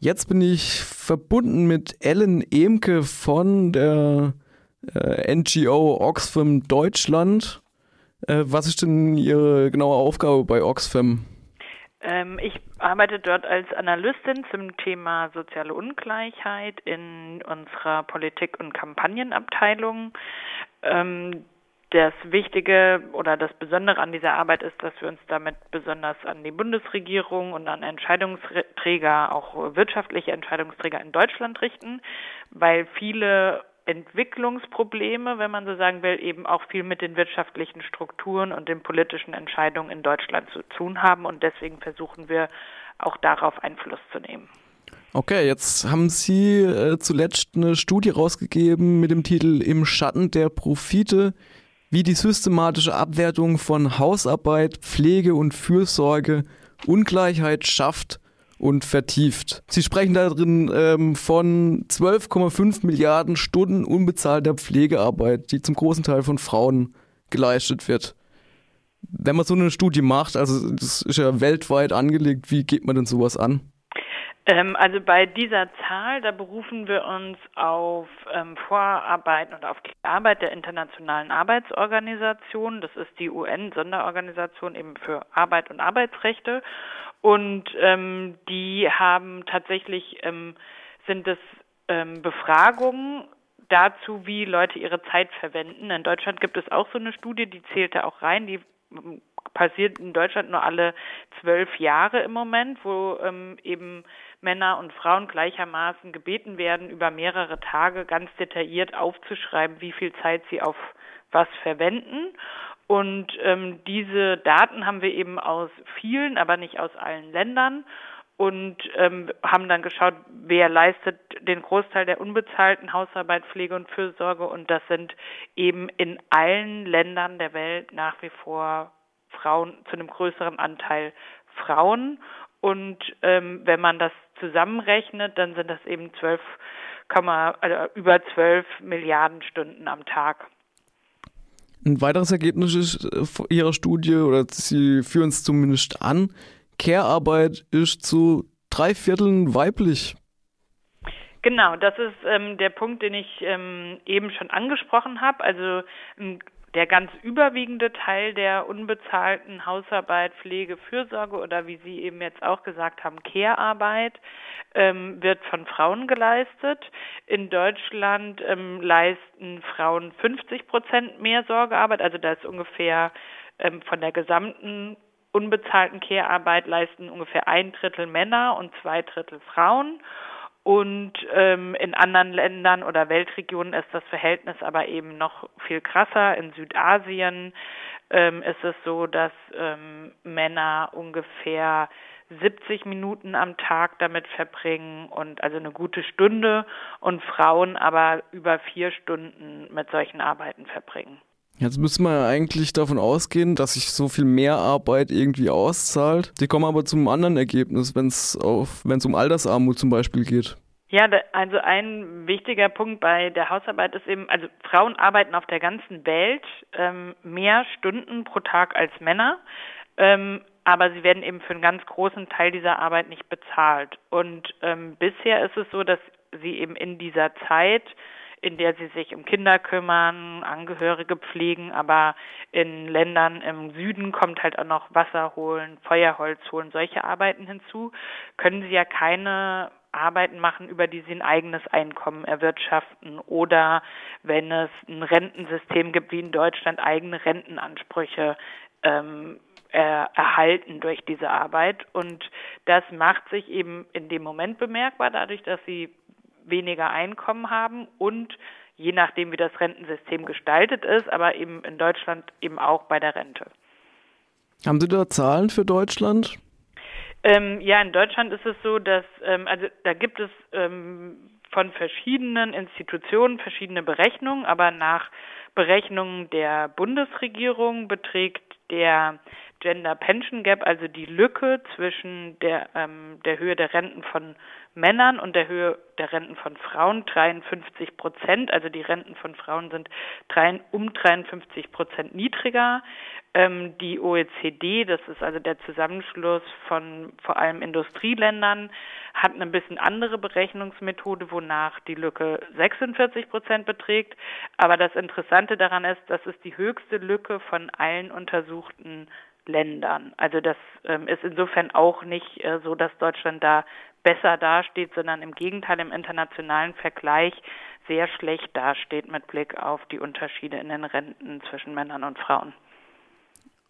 Jetzt bin ich verbunden mit Ellen Emke von der äh, NGO Oxfam Deutschland. Äh, was ist denn Ihre genaue Aufgabe bei Oxfam? Ähm, ich arbeite dort als Analystin zum Thema soziale Ungleichheit in unserer Politik- und Kampagnenabteilung. Ähm, das Wichtige oder das Besondere an dieser Arbeit ist, dass wir uns damit besonders an die Bundesregierung und an Entscheidungsträger, auch wirtschaftliche Entscheidungsträger in Deutschland richten, weil viele Entwicklungsprobleme, wenn man so sagen will, eben auch viel mit den wirtschaftlichen Strukturen und den politischen Entscheidungen in Deutschland zu tun haben. Und deswegen versuchen wir auch darauf Einfluss zu nehmen. Okay, jetzt haben Sie äh, zuletzt eine Studie rausgegeben mit dem Titel Im Schatten der Profite wie die systematische Abwertung von Hausarbeit, Pflege und Fürsorge Ungleichheit schafft und vertieft. Sie sprechen darin ähm, von 12,5 Milliarden Stunden unbezahlter Pflegearbeit, die zum großen Teil von Frauen geleistet wird. Wenn man so eine Studie macht, also das ist ja weltweit angelegt, wie geht man denn sowas an? Ähm, also bei dieser Zahl, da berufen wir uns auf ähm, Vorarbeiten und auf die Arbeit der Internationalen Arbeitsorganisation. Das ist die UN-Sonderorganisation eben für Arbeit und Arbeitsrechte. Und ähm, die haben tatsächlich, ähm, sind es ähm, Befragungen dazu, wie Leute ihre Zeit verwenden. In Deutschland gibt es auch so eine Studie, die zählt da auch rein, die ähm, passiert in Deutschland nur alle zwölf Jahre im Moment, wo ähm, eben Männer und Frauen gleichermaßen gebeten werden, über mehrere Tage ganz detailliert aufzuschreiben, wie viel Zeit sie auf was verwenden. Und ähm, diese Daten haben wir eben aus vielen, aber nicht aus allen Ländern und ähm, haben dann geschaut, wer leistet den Großteil der unbezahlten Hausarbeit, Pflege und Fürsorge. Und das sind eben in allen Ländern der Welt nach wie vor Frauen, zu einem größeren Anteil Frauen. Und ähm, wenn man das zusammenrechnet, dann sind das eben 12, also über 12 Milliarden Stunden am Tag. Ein weiteres Ergebnis ist äh, Ihrer Studie, oder Sie führen es zumindest an, Care-Arbeit ist zu drei Vierteln weiblich. Genau, das ist ähm, der Punkt, den ich ähm, eben schon angesprochen habe. Also ein der ganz überwiegende Teil der unbezahlten Hausarbeit, Pflege, Fürsorge oder wie Sie eben jetzt auch gesagt haben, Care-Arbeit ähm, wird von Frauen geleistet. In Deutschland ähm, leisten Frauen 50 Prozent mehr Sorgearbeit, also da ist ungefähr ähm, von der gesamten unbezahlten Care-Arbeit leisten ungefähr ein Drittel Männer und zwei Drittel Frauen. Und ähm, in anderen Ländern oder Weltregionen ist das Verhältnis aber eben noch viel krasser. In Südasien ähm, ist es so, dass ähm, Männer ungefähr 70 Minuten am Tag damit verbringen und also eine gute Stunde und Frauen aber über vier Stunden mit solchen Arbeiten verbringen. Jetzt müssen wir ja eigentlich davon ausgehen, dass sich so viel mehr Arbeit irgendwie auszahlt. Die kommen aber zum anderen Ergebnis, wenn es um Altersarmut zum Beispiel geht. Ja, also ein wichtiger Punkt bei der Hausarbeit ist eben, also Frauen arbeiten auf der ganzen Welt ähm, mehr Stunden pro Tag als Männer, ähm, aber sie werden eben für einen ganz großen Teil dieser Arbeit nicht bezahlt. Und ähm, bisher ist es so, dass sie eben in dieser Zeit in der sie sich um Kinder kümmern, Angehörige pflegen, aber in Ländern im Süden kommt halt auch noch Wasser holen, Feuerholz holen, solche Arbeiten hinzu, können sie ja keine Arbeiten machen, über die sie ein eigenes Einkommen erwirtschaften oder wenn es ein Rentensystem gibt wie in Deutschland eigene Rentenansprüche ähm, er, erhalten durch diese Arbeit. Und das macht sich eben in dem Moment bemerkbar dadurch, dass sie weniger Einkommen haben und je nachdem, wie das Rentensystem gestaltet ist, aber eben in Deutschland eben auch bei der Rente. Haben Sie da Zahlen für Deutschland? Ähm, ja, in Deutschland ist es so, dass ähm, also da gibt es ähm, von verschiedenen Institutionen verschiedene Berechnungen, aber nach Berechnungen der Bundesregierung beträgt der Gender Pension Gap, also die Lücke zwischen der, ähm, der Höhe der Renten von Männern und der Höhe der Renten von Frauen 53 Prozent. Also die Renten von Frauen sind drei, um 53 Prozent niedriger. Ähm, die OECD, das ist also der Zusammenschluss von vor allem Industrieländern, hat eine bisschen andere Berechnungsmethode, wonach die Lücke 46 Prozent beträgt. Aber das Interessante daran ist, das ist die höchste Lücke von allen untersuchten Ländern. Also das ähm, ist insofern auch nicht äh, so, dass Deutschland da besser dasteht, sondern im Gegenteil im internationalen Vergleich sehr schlecht dasteht mit Blick auf die Unterschiede in den Renten zwischen Männern und Frauen.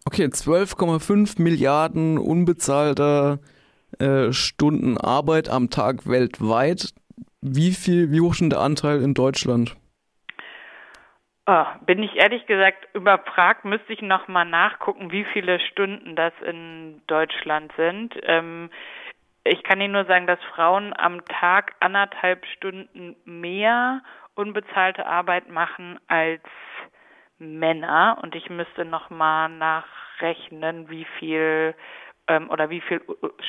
Okay, 12,5 Milliarden unbezahlter äh, Stunden Arbeit am Tag weltweit. Wie viel, wie hoch ist der Anteil in Deutschland? Oh, bin ich ehrlich gesagt überfragt, müsste ich nochmal nachgucken, wie viele Stunden das in Deutschland sind. Ähm, ich kann Ihnen nur sagen, dass Frauen am Tag anderthalb Stunden mehr unbezahlte Arbeit machen als Männer. Und ich müsste nochmal nachrechnen, wie viel ähm, oder wie viel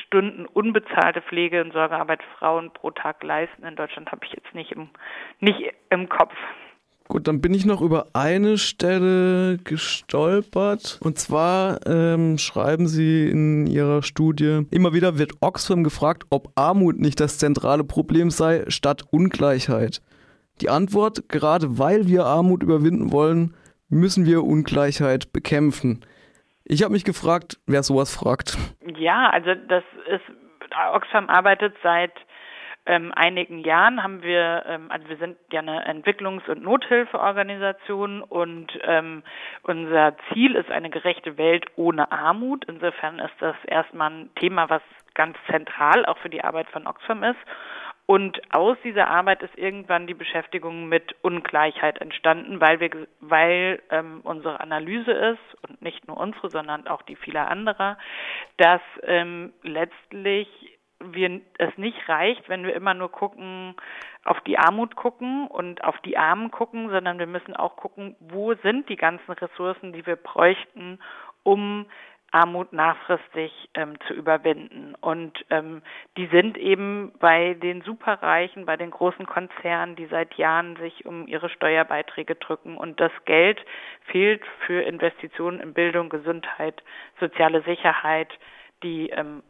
Stunden unbezahlte Pflege- und Sorgearbeit Frauen pro Tag leisten. In Deutschland habe ich jetzt nicht im, nicht im Kopf. Gut, dann bin ich noch über eine Stelle gestolpert. Und zwar ähm, schreiben Sie in Ihrer Studie, immer wieder wird Oxfam gefragt, ob Armut nicht das zentrale Problem sei, statt Ungleichheit. Die Antwort, gerade weil wir Armut überwinden wollen, müssen wir Ungleichheit bekämpfen. Ich habe mich gefragt, wer sowas fragt. Ja, also das ist, Oxfam arbeitet seit ähm, einigen Jahren haben wir, ähm, also wir sind ja eine Entwicklungs- und Nothilfeorganisation und ähm, unser Ziel ist eine gerechte Welt ohne Armut. Insofern ist das erstmal ein Thema, was ganz zentral auch für die Arbeit von Oxfam ist. Und aus dieser Arbeit ist irgendwann die Beschäftigung mit Ungleichheit entstanden, weil wir, weil ähm, unsere Analyse ist und nicht nur unsere, sondern auch die vieler anderer, dass ähm, letztlich wir es nicht reicht, wenn wir immer nur gucken, auf die Armut gucken und auf die Armen gucken, sondern wir müssen auch gucken, wo sind die ganzen Ressourcen, die wir bräuchten, um Armut nachfristig ähm, zu überwinden. Und ähm, die sind eben bei den Superreichen, bei den großen Konzernen, die seit Jahren sich um ihre Steuerbeiträge drücken. Und das Geld fehlt für Investitionen in Bildung, Gesundheit, soziale Sicherheit, die ähm,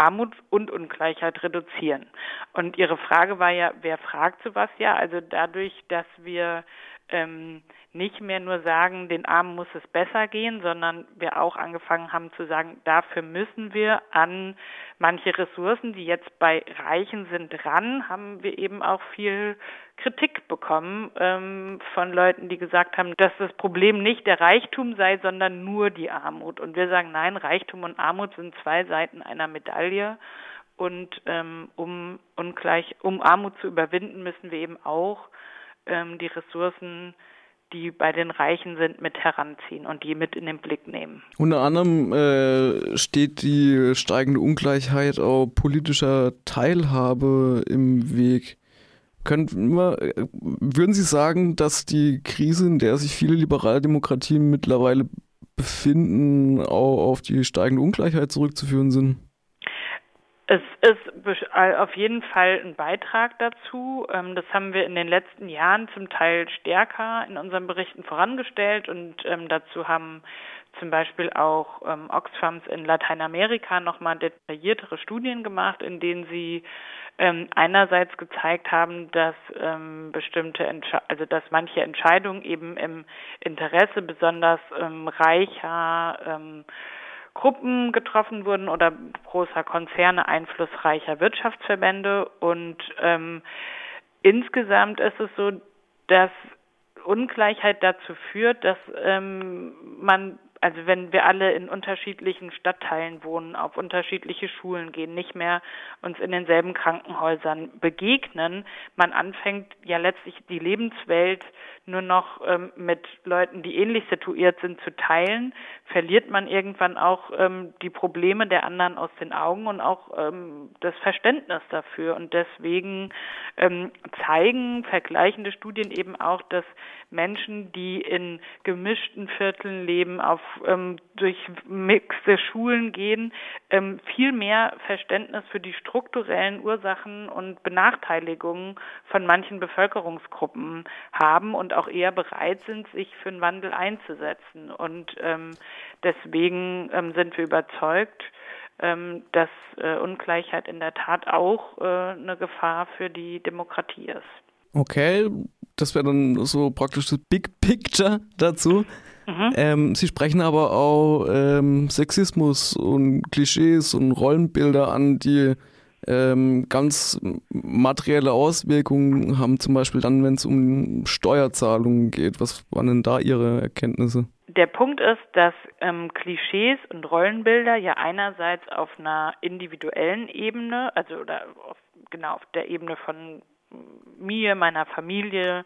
Armut und Ungleichheit reduzieren. Und Ihre Frage war ja, wer fragt sowas ja? Also dadurch, dass wir ähm, nicht mehr nur sagen, den Armen muss es besser gehen, sondern wir auch angefangen haben zu sagen, dafür müssen wir an manche Ressourcen, die jetzt bei Reichen sind, ran, haben wir eben auch viel Kritik bekommen ähm, von Leuten, die gesagt haben, dass das Problem nicht der Reichtum sei, sondern nur die Armut. Und wir sagen, nein, Reichtum und Armut sind zwei Seiten einer Medaille. Und ähm, um ungleich, um Armut zu überwinden, müssen wir eben auch ähm, die Ressourcen die bei den Reichen sind, mit heranziehen und die mit in den Blick nehmen. Unter anderem äh, steht die steigende Ungleichheit auch politischer Teilhabe im Weg. Könnten wir, würden Sie sagen, dass die Krise, in der sich viele liberale Demokratien mittlerweile befinden, auch auf die steigende Ungleichheit zurückzuführen sind? Es ist auf jeden Fall ein Beitrag dazu. Ähm, das haben wir in den letzten Jahren zum Teil stärker in unseren Berichten vorangestellt und ähm, dazu haben zum Beispiel auch ähm, Oxfams in Lateinamerika nochmal detailliertere Studien gemacht, in denen sie einerseits gezeigt haben, dass bestimmte, also dass manche Entscheidungen eben im Interesse besonders reicher Gruppen getroffen wurden oder großer Konzerne, einflussreicher Wirtschaftsverbände. Und ähm, insgesamt ist es so, dass Ungleichheit dazu führt, dass ähm, man also wenn wir alle in unterschiedlichen Stadtteilen wohnen, auf unterschiedliche Schulen gehen, nicht mehr uns in denselben Krankenhäusern begegnen, man anfängt ja letztlich die Lebenswelt nur noch ähm, mit Leuten, die ähnlich situiert sind, zu teilen, verliert man irgendwann auch ähm, die Probleme der anderen aus den Augen und auch ähm, das Verständnis dafür. Und deswegen ähm, zeigen vergleichende Studien eben auch, dass Menschen, die in gemischten Vierteln leben, auf ähm, durch mixte Schulen gehen, ähm, viel mehr Verständnis für die strukturellen Ursachen und Benachteiligungen von manchen Bevölkerungsgruppen haben und auch eher bereit sind, sich für einen Wandel einzusetzen. Und ähm, deswegen ähm, sind wir überzeugt, ähm, dass äh, Ungleichheit in der Tat auch äh, eine Gefahr für die Demokratie ist. Okay, das wäre dann so praktisch das Big Picture dazu. Mhm. Ähm, Sie sprechen aber auch ähm, Sexismus und Klischees und Rollenbilder an, die ähm, ganz materielle Auswirkungen haben, zum Beispiel dann, wenn es um Steuerzahlungen geht. Was waren denn da Ihre Erkenntnisse? Der Punkt ist, dass ähm, Klischees und Rollenbilder ja einerseits auf einer individuellen Ebene, also oder auf, genau auf der Ebene von mir, meiner Familie,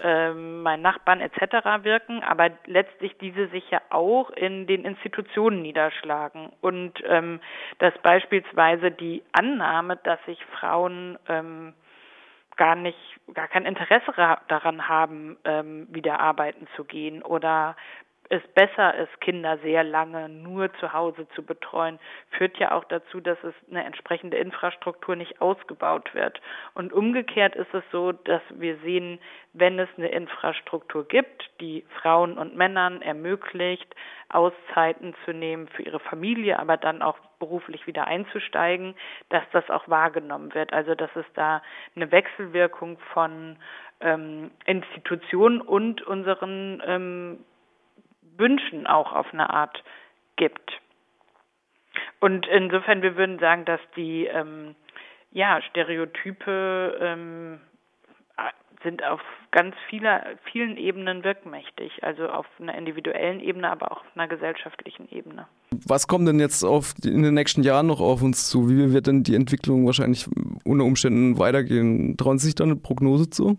ähm, meinen Nachbarn etc. wirken, aber letztlich diese sich ja auch in den Institutionen niederschlagen und ähm, dass beispielsweise die Annahme, dass sich Frauen ähm, gar nicht, gar kein Interesse daran haben, ähm, wieder arbeiten zu gehen oder es besser ist, Kinder sehr lange nur zu Hause zu betreuen, führt ja auch dazu, dass es eine entsprechende Infrastruktur nicht ausgebaut wird. Und umgekehrt ist es so, dass wir sehen, wenn es eine Infrastruktur gibt, die Frauen und Männern ermöglicht, Auszeiten zu nehmen für ihre Familie, aber dann auch beruflich wieder einzusteigen, dass das auch wahrgenommen wird. Also dass es da eine Wechselwirkung von ähm, Institutionen und unseren ähm, Wünschen auch auf eine Art gibt. Und insofern, wir würden sagen, dass die ähm, ja, Stereotype ähm, sind auf ganz vieler, vielen Ebenen wirkmächtig, also auf einer individuellen Ebene, aber auch auf einer gesellschaftlichen Ebene. Was kommt denn jetzt auf, in den nächsten Jahren noch auf uns zu? Wie wird denn die Entwicklung wahrscheinlich unter Umständen weitergehen? Trauen Sie sich da eine Prognose zu?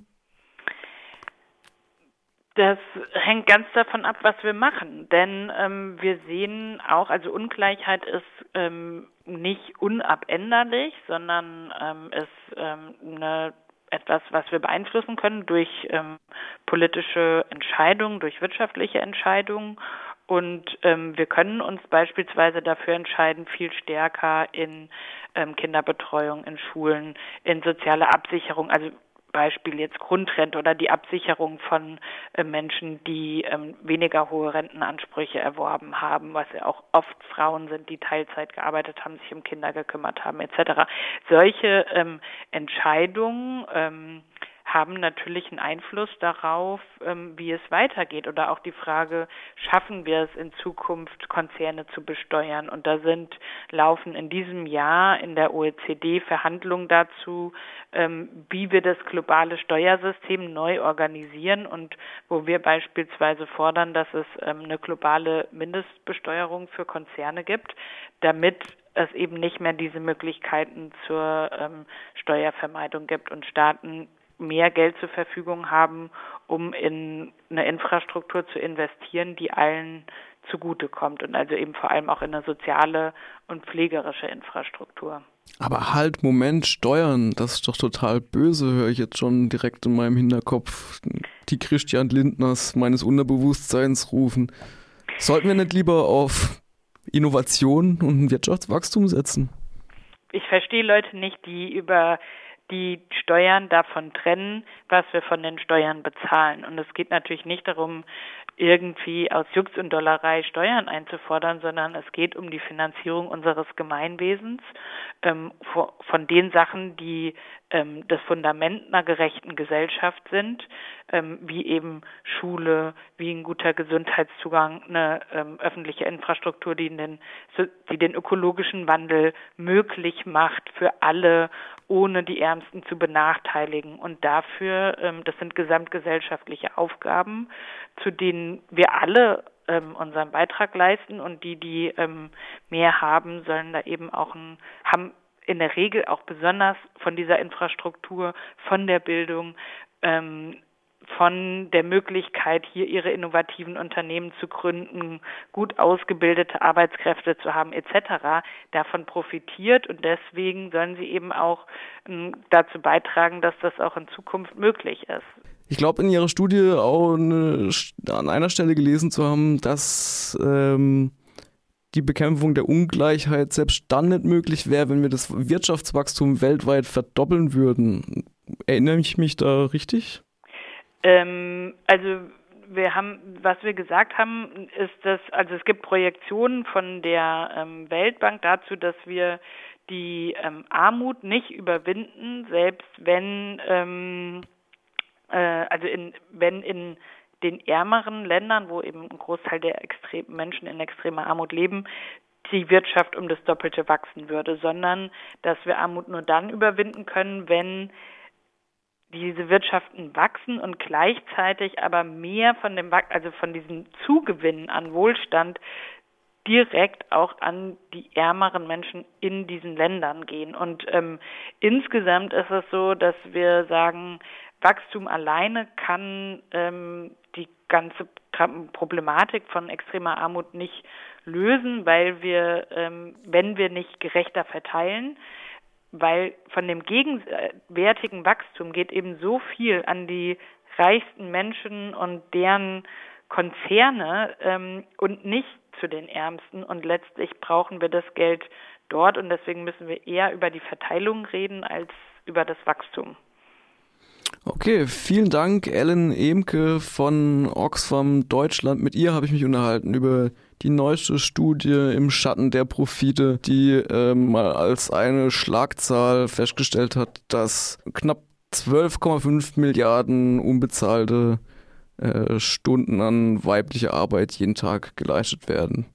Das hängt ganz davon ab, was wir machen. Denn ähm, wir sehen auch, also Ungleichheit ist ähm, nicht unabänderlich, sondern ähm, ist ähm, eine, etwas, was wir beeinflussen können durch ähm, politische Entscheidungen, durch wirtschaftliche Entscheidungen. Und ähm, wir können uns beispielsweise dafür entscheiden, viel stärker in ähm, Kinderbetreuung, in Schulen, in soziale Absicherung, also Beispiel jetzt Grundrente oder die Absicherung von äh, Menschen, die ähm, weniger hohe Rentenansprüche erworben haben, was ja auch oft Frauen sind, die Teilzeit gearbeitet haben, sich um Kinder gekümmert haben, etc. Solche ähm, Entscheidungen ähm, haben natürlich einen Einfluss darauf, ähm, wie es weitergeht. Oder auch die Frage, schaffen wir es in Zukunft, Konzerne zu besteuern? Und da sind, laufen in diesem Jahr in der OECD Verhandlungen dazu, ähm, wie wir das globale Steuersystem neu organisieren und wo wir beispielsweise fordern, dass es ähm, eine globale Mindestbesteuerung für Konzerne gibt, damit es eben nicht mehr diese Möglichkeiten zur ähm, Steuervermeidung gibt und Staaten mehr Geld zur Verfügung haben, um in eine Infrastruktur zu investieren, die allen zugutekommt und also eben vor allem auch in eine soziale und pflegerische Infrastruktur. Aber halt, Moment, Steuern, das ist doch total böse, höre ich jetzt schon direkt in meinem Hinterkopf die Christian Lindners meines Unterbewusstseins rufen. Sollten wir nicht lieber auf Innovation und Wirtschaftswachstum setzen? Ich verstehe Leute nicht, die über die Steuern davon trennen, was wir von den Steuern bezahlen. Und es geht natürlich nicht darum, irgendwie aus Jux und Dollerei Steuern einzufordern, sondern es geht um die Finanzierung unseres Gemeinwesens ähm, von den Sachen, die ähm, das Fundament einer gerechten Gesellschaft sind, ähm, wie eben Schule, wie ein guter Gesundheitszugang, eine ähm, öffentliche Infrastruktur, die den, die den ökologischen Wandel möglich macht für alle, ohne die Ärmsten zu benachteiligen. Und dafür, ähm, das sind gesamtgesellschaftliche Aufgaben, zu denen wir alle ähm, unseren Beitrag leisten und die, die ähm, mehr haben, sollen da eben auch ein, haben in der Regel auch besonders von dieser Infrastruktur, von der Bildung, ähm, von der Möglichkeit, hier ihre innovativen Unternehmen zu gründen, gut ausgebildete Arbeitskräfte zu haben etc., davon profitiert und deswegen sollen sie eben auch ähm, dazu beitragen, dass das auch in Zukunft möglich ist. ich glaube, in Ihrer Studie auch eine, an einer Stelle gelesen zu haben, dass ähm, die Bekämpfung der Ungleichheit selbst dann nicht möglich wäre, wenn wir das Wirtschaftswachstum weltweit verdoppeln würden. Erinnere ich mich da richtig? Ähm, also wir haben, was wir gesagt haben, ist, dass also es gibt Projektionen von der ähm, Weltbank dazu, dass wir die ähm, Armut nicht überwinden, selbst wenn ähm, äh, also in wenn in den ärmeren Ländern, wo eben ein Großteil der extrem, Menschen in extremer Armut leben, die Wirtschaft um das Doppelte wachsen würde, sondern dass wir Armut nur dann überwinden können, wenn diese Wirtschaften wachsen und gleichzeitig aber mehr von dem also von diesem Zugewinn an Wohlstand direkt auch an die ärmeren Menschen in diesen Ländern gehen. Und ähm, insgesamt ist es so, dass wir sagen, Wachstum alleine kann ähm, die ganze Problematik von extremer Armut nicht lösen, weil wir, ähm, wenn wir nicht gerechter verteilen, weil von dem gegenwärtigen Wachstum geht eben so viel an die reichsten Menschen und deren Konzerne ähm, und nicht zu den Ärmsten. Und letztlich brauchen wir das Geld dort und deswegen müssen wir eher über die Verteilung reden als über das Wachstum. Okay, vielen Dank, Ellen Emke von Oxfam Deutschland. Mit ihr habe ich mich unterhalten über die neueste Studie im Schatten der Profite, die äh, mal als eine Schlagzahl festgestellt hat, dass knapp 12,5 Milliarden unbezahlte äh, Stunden an weiblicher Arbeit jeden Tag geleistet werden.